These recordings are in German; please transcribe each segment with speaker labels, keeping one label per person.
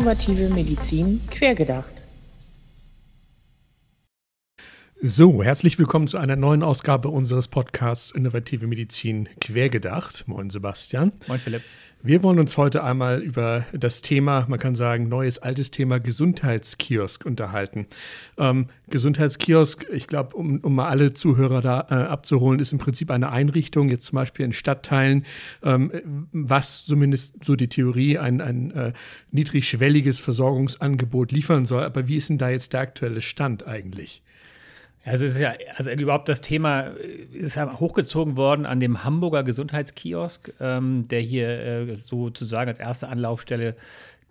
Speaker 1: Innovative Medizin quergedacht.
Speaker 2: So, herzlich willkommen zu einer neuen Ausgabe unseres Podcasts Innovative Medizin quergedacht. Moin Sebastian.
Speaker 3: Moin Philipp.
Speaker 2: Wir wollen uns heute einmal über das Thema, man kann sagen, neues, altes Thema Gesundheitskiosk unterhalten. Ähm, Gesundheitskiosk, ich glaube, um, um, mal alle Zuhörer da äh, abzuholen, ist im Prinzip eine Einrichtung, jetzt zum Beispiel in Stadtteilen, ähm, was zumindest so die Theorie ein, ein äh, niedrigschwelliges Versorgungsangebot liefern soll. Aber wie ist denn da jetzt der aktuelle Stand eigentlich?
Speaker 3: Also es ist ja, also überhaupt das Thema ist ja hochgezogen worden an dem Hamburger Gesundheitskiosk, ähm, der hier äh, sozusagen als erste Anlaufstelle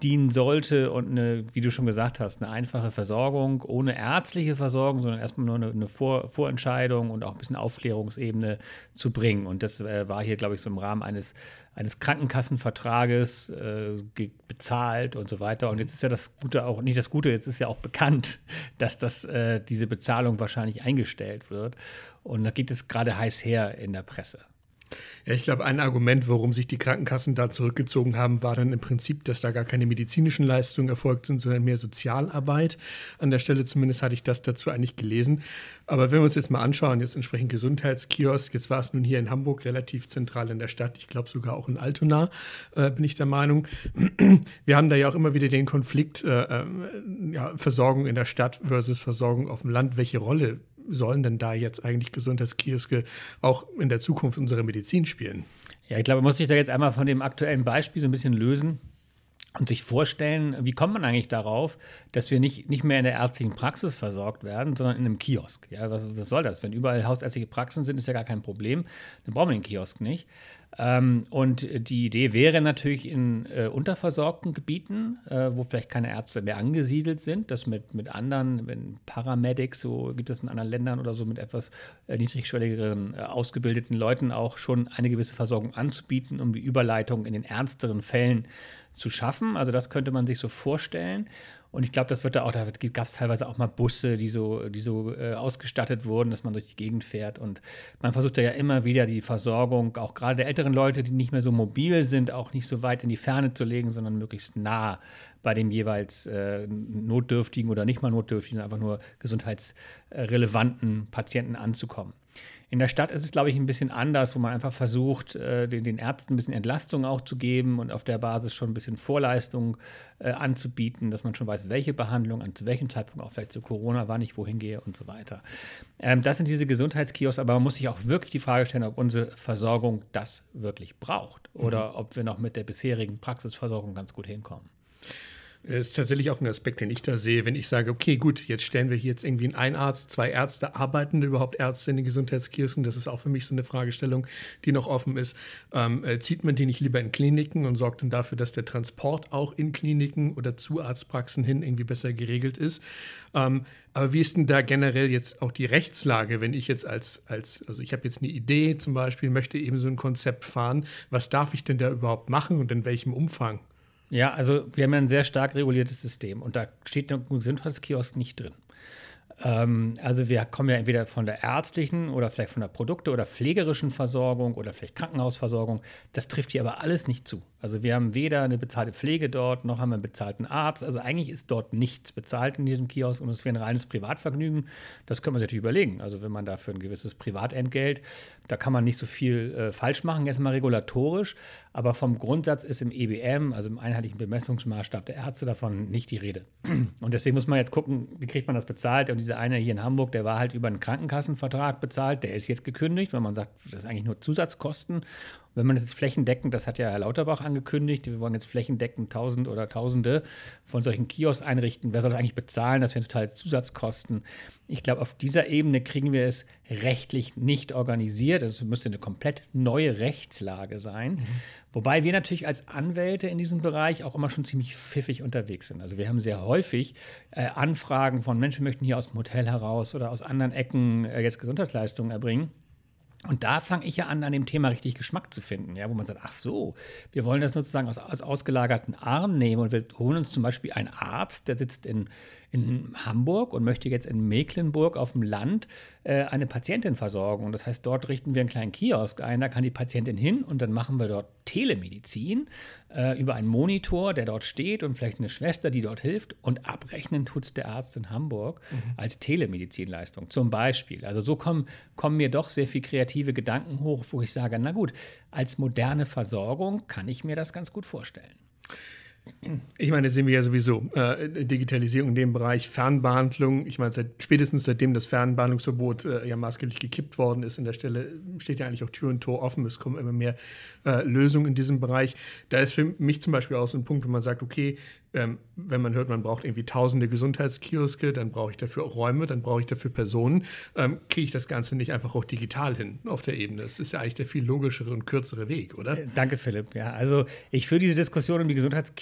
Speaker 3: dienen sollte und eine, wie du schon gesagt hast, eine einfache Versorgung ohne ärztliche Versorgung, sondern erstmal nur eine, eine Vor Vorentscheidung und auch ein bisschen Aufklärungsebene zu bringen. Und das äh, war hier, glaube ich, so im Rahmen eines, eines Krankenkassenvertrages äh, bezahlt und so weiter. Und jetzt ist ja das Gute auch, nicht das Gute, jetzt ist ja auch bekannt, dass das, äh, diese Bezahlung wahrscheinlich eingestellt wird. Und da geht es gerade heiß her in der Presse.
Speaker 2: Ja, ich glaube, ein Argument, warum sich die Krankenkassen da zurückgezogen haben, war dann im Prinzip, dass da gar keine medizinischen Leistungen erfolgt sind, sondern mehr Sozialarbeit. An der Stelle zumindest hatte ich das dazu eigentlich gelesen. Aber wenn wir uns jetzt mal anschauen, jetzt entsprechend Gesundheitskiosk, jetzt war es nun hier in Hamburg relativ zentral in der Stadt, ich glaube sogar auch in Altona, äh, bin ich der Meinung. Wir haben da ja auch immer wieder den Konflikt äh, äh, ja, Versorgung in der Stadt versus Versorgung auf dem Land. Welche Rolle sollen denn da jetzt eigentlich Gesundheitskioske auch in der Zukunft unserer Medizin spielen?
Speaker 3: Ja, ich glaube, man muss sich da jetzt einmal von dem aktuellen Beispiel so ein bisschen lösen und sich vorstellen, wie kommt man eigentlich darauf, dass wir nicht, nicht mehr in der ärztlichen Praxis versorgt werden, sondern in einem Kiosk. Ja, was, was soll das? Wenn überall hausärztliche Praxen sind, ist ja gar kein Problem. Dann brauchen wir den Kiosk nicht. Ähm, und die Idee wäre natürlich in äh, unterversorgten Gebieten, äh, wo vielleicht keine Ärzte mehr angesiedelt sind, das mit, mit anderen, wenn Paramedics, so gibt es in anderen Ländern oder so, mit etwas äh, niedrigschwelligeren äh, ausgebildeten Leuten auch schon eine gewisse Versorgung anzubieten, um die Überleitung in den ernsteren Fällen zu schaffen. Also das könnte man sich so vorstellen. Und ich glaube, das wird da auch, da gab es teilweise auch mal Busse, die so, die so äh, ausgestattet wurden, dass man durch die Gegend fährt. Und man versucht ja immer wieder die Versorgung, auch gerade der älteren Leute, die nicht mehr so mobil sind, auch nicht so weit in die Ferne zu legen, sondern möglichst nah bei dem jeweils äh, notdürftigen oder nicht mal notdürftigen, einfach nur gesundheitsrelevanten Patienten anzukommen. In der Stadt ist es, glaube ich, ein bisschen anders, wo man einfach versucht, äh, den, den, Ärzten ein bisschen Entlastung auch zu geben und auf der Basis schon ein bisschen Vorleistung äh, anzubieten, dass man schon weiß, welche Behandlung, an zu welchem Zeitpunkt auch vielleicht zu Corona, wann ich wohin gehe und so weiter. Ähm, das sind diese Gesundheitskiosks, aber man muss sich auch wirklich die Frage stellen, ob unsere Versorgung das wirklich braucht oder mhm. ob wir noch mit der bisherigen Praxisversorgung ganz gut hinkommen.
Speaker 2: Ist tatsächlich auch ein Aspekt, den ich da sehe, wenn ich sage, okay, gut, jetzt stellen wir hier jetzt irgendwie einen Arzt, zwei Ärzte, arbeiten überhaupt Ärzte in den Gesundheitskirchen? Das ist auch für mich so eine Fragestellung, die noch offen ist. Ähm, äh, zieht man die nicht lieber in Kliniken und sorgt dann dafür, dass der Transport auch in Kliniken oder zu Arztpraxen hin irgendwie besser geregelt ist? Ähm, aber wie ist denn da generell jetzt auch die Rechtslage, wenn ich jetzt als, als also ich habe jetzt eine Idee zum Beispiel, möchte eben so ein Konzept fahren, was darf ich denn da überhaupt machen und in welchem Umfang?
Speaker 3: Ja, also wir haben ja ein sehr stark reguliertes System und da steht ein Gesundheitskiosk nicht drin. Ähm, also wir kommen ja entweder von der ärztlichen oder vielleicht von der Produkte- oder pflegerischen Versorgung oder vielleicht Krankenhausversorgung. Das trifft hier aber alles nicht zu. Also wir haben weder eine bezahlte Pflege dort, noch haben wir einen bezahlten Arzt. Also eigentlich ist dort nichts bezahlt in diesem Kiosk und es wäre ein reines Privatvergnügen. Das können wir sich natürlich überlegen. Also wenn man dafür ein gewisses Privatentgelt, da kann man nicht so viel äh, falsch machen, jetzt mal regulatorisch. Aber vom Grundsatz ist im EBM, also im einheitlichen Bemessungsmaßstab der Ärzte, davon nicht die Rede. Und deswegen muss man jetzt gucken, wie kriegt man das bezahlt. Und dieser eine hier in Hamburg, der war halt über einen Krankenkassenvertrag bezahlt, der ist jetzt gekündigt, weil man sagt, das ist eigentlich nur Zusatzkosten. Wenn man jetzt flächendeckend, das hat ja Herr Lauterbach angekündigt, wir wollen jetzt flächendeckend tausend oder tausende von solchen Kiosks einrichten. Wer soll das eigentlich bezahlen? Das wären total Zusatzkosten. Ich glaube, auf dieser Ebene kriegen wir es rechtlich nicht organisiert. Also es müsste eine komplett neue Rechtslage sein. Mhm. Wobei wir natürlich als Anwälte in diesem Bereich auch immer schon ziemlich pfiffig unterwegs sind. Also wir haben sehr häufig äh, Anfragen von Menschen, möchten hier aus dem Hotel heraus oder aus anderen Ecken äh, jetzt Gesundheitsleistungen erbringen. Und da fange ich ja an, an dem Thema richtig Geschmack zu finden, ja, wo man sagt, ach so, wir wollen das sozusagen aus, aus ausgelagerten Armen nehmen und wir holen uns zum Beispiel einen Arzt, der sitzt in, in Hamburg und möchte jetzt in Mecklenburg auf dem Land äh, eine Patientin versorgen. Und das heißt, dort richten wir einen kleinen Kiosk ein, da kann die Patientin hin und dann machen wir dort Telemedizin äh, über einen Monitor, der dort steht und vielleicht eine Schwester, die dort hilft. Und abrechnen tut es der Arzt in Hamburg mhm. als Telemedizinleistung zum Beispiel. Also so kommen, kommen mir doch sehr viele kreative Gedanken hoch, wo ich sage, na gut, als moderne Versorgung kann ich mir das ganz gut vorstellen.
Speaker 2: Ich meine, das sehen wir ja sowieso. Äh, Digitalisierung in dem Bereich, Fernbehandlung. Ich meine, seit, spätestens seitdem das Fernbehandlungsverbot äh, ja maßgeblich gekippt worden ist, in der Stelle steht ja eigentlich auch Tür und Tor offen. Es kommen immer mehr äh, Lösungen in diesem Bereich. Da ist für mich zum Beispiel auch so ein Punkt, wo man sagt, okay, ähm, wenn man hört, man braucht irgendwie tausende Gesundheitskioske, dann brauche ich dafür auch Räume, dann brauche ich dafür Personen, ähm, kriege ich das Ganze nicht einfach auch digital hin auf der Ebene. Das ist ja eigentlich der viel logischere und kürzere Weg, oder?
Speaker 3: Äh, danke, Philipp. Ja, also ich führe diese Diskussion um die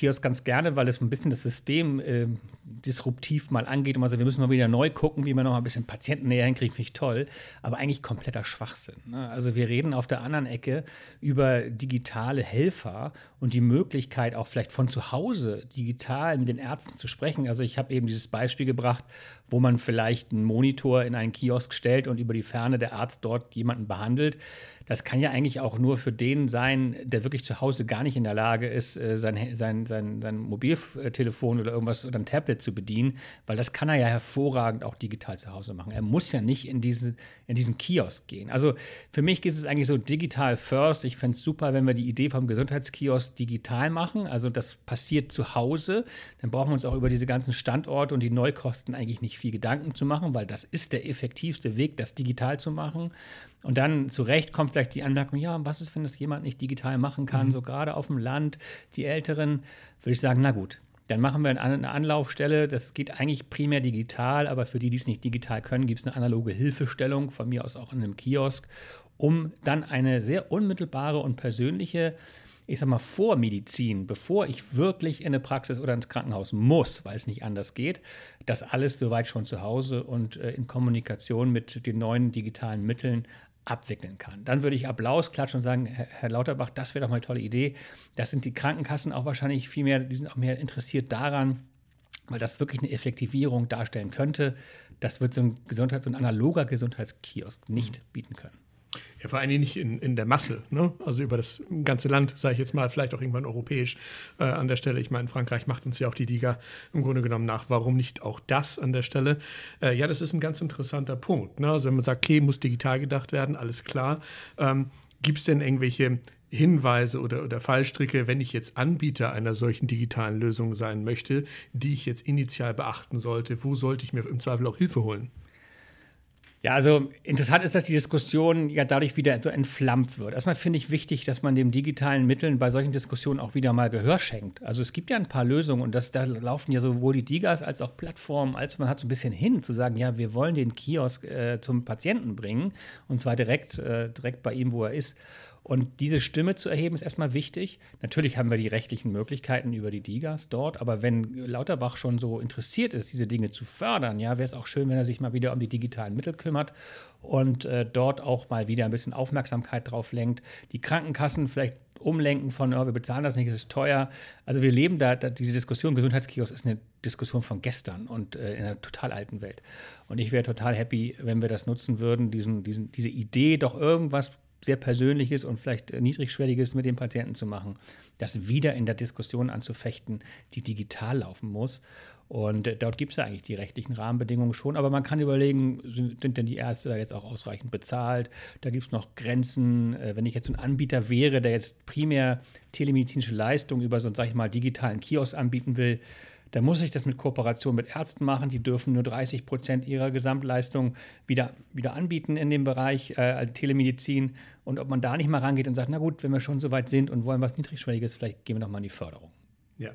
Speaker 3: Gesundheitskiosk ganz gerne, weil es ein bisschen das System äh, disruptiv mal angeht. Und also wir müssen mal wieder neu gucken, wie man noch ein bisschen Patienten näher hinkriegt, finde ich toll. Aber eigentlich kompletter Schwachsinn. Ne? Also wir reden auf der anderen Ecke über digitale Helfer und die Möglichkeit auch vielleicht von zu Hause digital mit den Ärzten zu sprechen. Also ich habe eben dieses Beispiel gebracht, wo man vielleicht einen Monitor in einen Kiosk stellt und über die Ferne der Arzt dort jemanden behandelt. Das kann ja eigentlich auch nur für den sein, der wirklich zu Hause gar nicht in der Lage ist, äh, sein, sein, sein, sein Mobiltelefon oder irgendwas oder ein Tablet zu bedienen, weil das kann er ja hervorragend auch digital zu Hause machen. Er muss ja nicht in, diese, in diesen Kiosk gehen. Also für mich geht es eigentlich so digital first. Ich fände es super, wenn wir die Idee vom Gesundheitskiosk digital machen. Also das passiert zu Hause. Dann brauchen wir uns auch über diese ganzen Standorte und die Neukosten eigentlich nicht viel Gedanken zu machen, weil das ist der effektivste Weg, das digital zu machen. Und dann zu Recht kommt vielleicht die Anmerkung, ja, was ist, wenn das jemand nicht digital machen kann, mhm. so gerade auf dem Land, die Älteren, würde ich sagen, na gut, dann machen wir eine Anlaufstelle. Das geht eigentlich primär digital, aber für die, die es nicht digital können, gibt es eine analoge Hilfestellung, von mir aus auch in einem Kiosk, um dann eine sehr unmittelbare und persönliche ich sag mal, Vormedizin, bevor ich wirklich in eine Praxis oder ins Krankenhaus muss, weil es nicht anders geht, das alles soweit schon zu Hause und äh, in Kommunikation mit den neuen digitalen Mitteln abwickeln kann. Dann würde ich Applaus klatschen und sagen, Herr Lauterbach, das wäre doch mal eine tolle Idee. Das sind die Krankenkassen auch wahrscheinlich viel mehr, die sind auch mehr interessiert daran, weil das wirklich eine Effektivierung darstellen könnte. Das wird so ein Gesundheits- und analoger Gesundheitskiosk nicht bieten können.
Speaker 2: Ja, vor allem nicht in, in der Masse, ne? also über das ganze Land, sage ich jetzt mal, vielleicht auch irgendwann europäisch äh, an der Stelle. Ich meine, Frankreich macht uns ja auch die Liga im Grunde genommen nach. Warum nicht auch das an der Stelle? Äh, ja, das ist ein ganz interessanter Punkt. Ne? Also wenn man sagt, okay, muss digital gedacht werden, alles klar. Ähm, Gibt es denn irgendwelche Hinweise oder, oder Fallstricke, wenn ich jetzt Anbieter einer solchen digitalen Lösung sein möchte, die ich jetzt initial beachten sollte? Wo sollte ich mir im Zweifel auch Hilfe holen?
Speaker 3: Ja, also interessant ist, dass die Diskussion ja dadurch wieder so entflammt wird. Erstmal finde ich wichtig, dass man den digitalen Mitteln bei solchen Diskussionen auch wieder mal Gehör schenkt. Also es gibt ja ein paar Lösungen und das, da laufen ja sowohl die Digas als auch Plattformen, als man hat so ein bisschen hin zu sagen, ja, wir wollen den Kiosk äh, zum Patienten bringen und zwar direkt, äh, direkt bei ihm, wo er ist. Und diese Stimme zu erheben, ist erstmal wichtig. Natürlich haben wir die rechtlichen Möglichkeiten über die Digas dort, aber wenn Lauterbach schon so interessiert ist, diese Dinge zu fördern, ja, wäre es auch schön, wenn er sich mal wieder um die digitalen Mittel kümmert und äh, dort auch mal wieder ein bisschen Aufmerksamkeit drauf lenkt. Die Krankenkassen vielleicht umlenken von, oh, wir bezahlen das nicht, es ist teuer. Also wir leben da, da diese Diskussion, Gesundheitskiosk ist eine Diskussion von gestern und äh, in einer total alten Welt. Und ich wäre total happy, wenn wir das nutzen würden, diesen, diesen, diese Idee, doch irgendwas sehr Persönliches und vielleicht Niedrigschwelliges mit dem Patienten zu machen, das wieder in der Diskussion anzufechten, die digital laufen muss. Und dort gibt es ja eigentlich die rechtlichen Rahmenbedingungen schon, aber man kann überlegen, sind denn die Ärzte da jetzt auch ausreichend bezahlt? Da gibt es noch Grenzen. Äh, wenn ich jetzt ein Anbieter wäre, der jetzt primär telemedizinische Leistungen über so einen, sag ich mal, digitalen Kiosk anbieten will, dann muss ich das mit Kooperation mit Ärzten machen. Die dürfen nur 30 Prozent ihrer Gesamtleistung wieder, wieder anbieten in dem Bereich äh, Telemedizin. Und ob man da nicht mal rangeht und sagt, na gut, wenn wir schon so weit sind und wollen was Niedrigschwelliges, vielleicht gehen wir noch mal in die Förderung.
Speaker 2: Ja,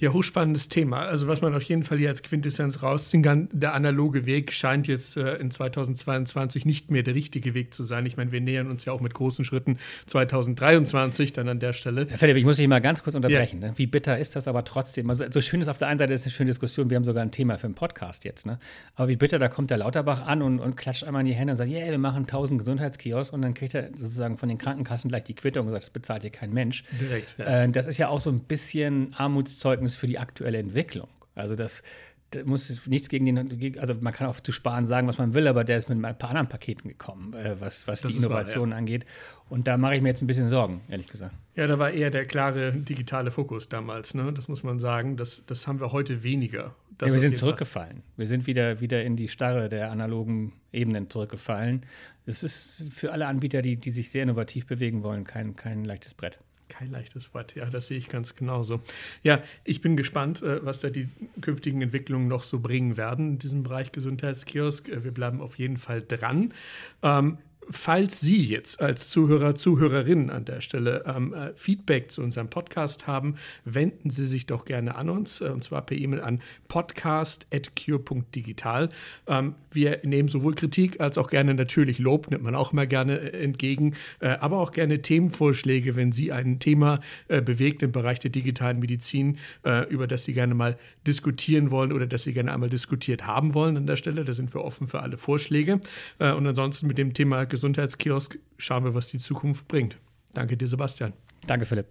Speaker 2: ja, hochspannendes Thema. Also was man auf jeden Fall hier als Quintessenz rausziehen kann, der analoge Weg scheint jetzt äh, in 2022 nicht mehr der richtige Weg zu sein. Ich meine, wir nähern uns ja auch mit großen Schritten 2023 dann an der Stelle.
Speaker 3: Herr Philipp, ich muss dich mal ganz kurz unterbrechen. Ja. Ne? Wie bitter ist das aber trotzdem? Also so schön ist auf der einen Seite, ist eine schöne Diskussion, wir haben sogar ein Thema für einen Podcast jetzt. Ne? Aber wie bitter, da kommt der Lauterbach an und, und klatscht einmal in die Hände und sagt, yeah, wir machen 1000 Gesundheitskiosks und dann kriegt er sozusagen von den Krankenkassen gleich die Quittung und sagt, das bezahlt hier kein Mensch. Direkt. Ja. Äh, das ist ja auch so ein bisschen Armutszeugnis Verständnis für die aktuelle Entwicklung. Also das, das muss nichts gegen den, also man kann auch zu sparen sagen, was man will, aber der ist mit ein paar anderen Paketen gekommen, äh, was, was die Innovation wahr, ja. angeht. Und da mache ich mir jetzt ein bisschen Sorgen, ehrlich gesagt.
Speaker 2: Ja, da war eher der klare digitale Fokus damals, ne? Das muss man sagen. Das, das haben wir heute weniger.
Speaker 3: Ja, wir sind zurückgefallen. Fall. Wir sind wieder, wieder in die Starre der analogen Ebenen zurückgefallen. Es ist für alle Anbieter, die, die sich sehr innovativ bewegen wollen, kein, kein leichtes Brett.
Speaker 2: Kein leichtes Brett, ja, das sehe ich ganz genauso. Ja, ich bin gespannt, äh, was da die künftigen Entwicklungen noch so bringen werden in diesem Bereich Gesundheitskiosk. Äh, wir bleiben auf jeden Fall dran. Ähm, falls Sie jetzt als Zuhörer, Zuhörerin an der Stelle ähm, äh, Feedback zu unserem Podcast haben, wenden Sie sich doch gerne an uns, äh, und zwar per E-Mail an podcast.cure.digital. Ähm, wir nehmen sowohl Kritik als auch gerne natürlich Lob, nimmt man auch immer gerne äh, entgegen, äh, aber auch gerne Themenvorschläge, wenn Sie ein Thema äh, bewegt im Bereich der digitalen Medizin, äh, über das Sie gerne mal diskutieren wollen oder das Sie gerne einmal diskutiert haben wollen an der Stelle. Da sind wir offen für alle Vorschläge. und ansonsten mit dem Thema Gesundheitskiosk schauen wir, was die Zukunft bringt. Danke dir, Sebastian.
Speaker 3: Danke, Philipp.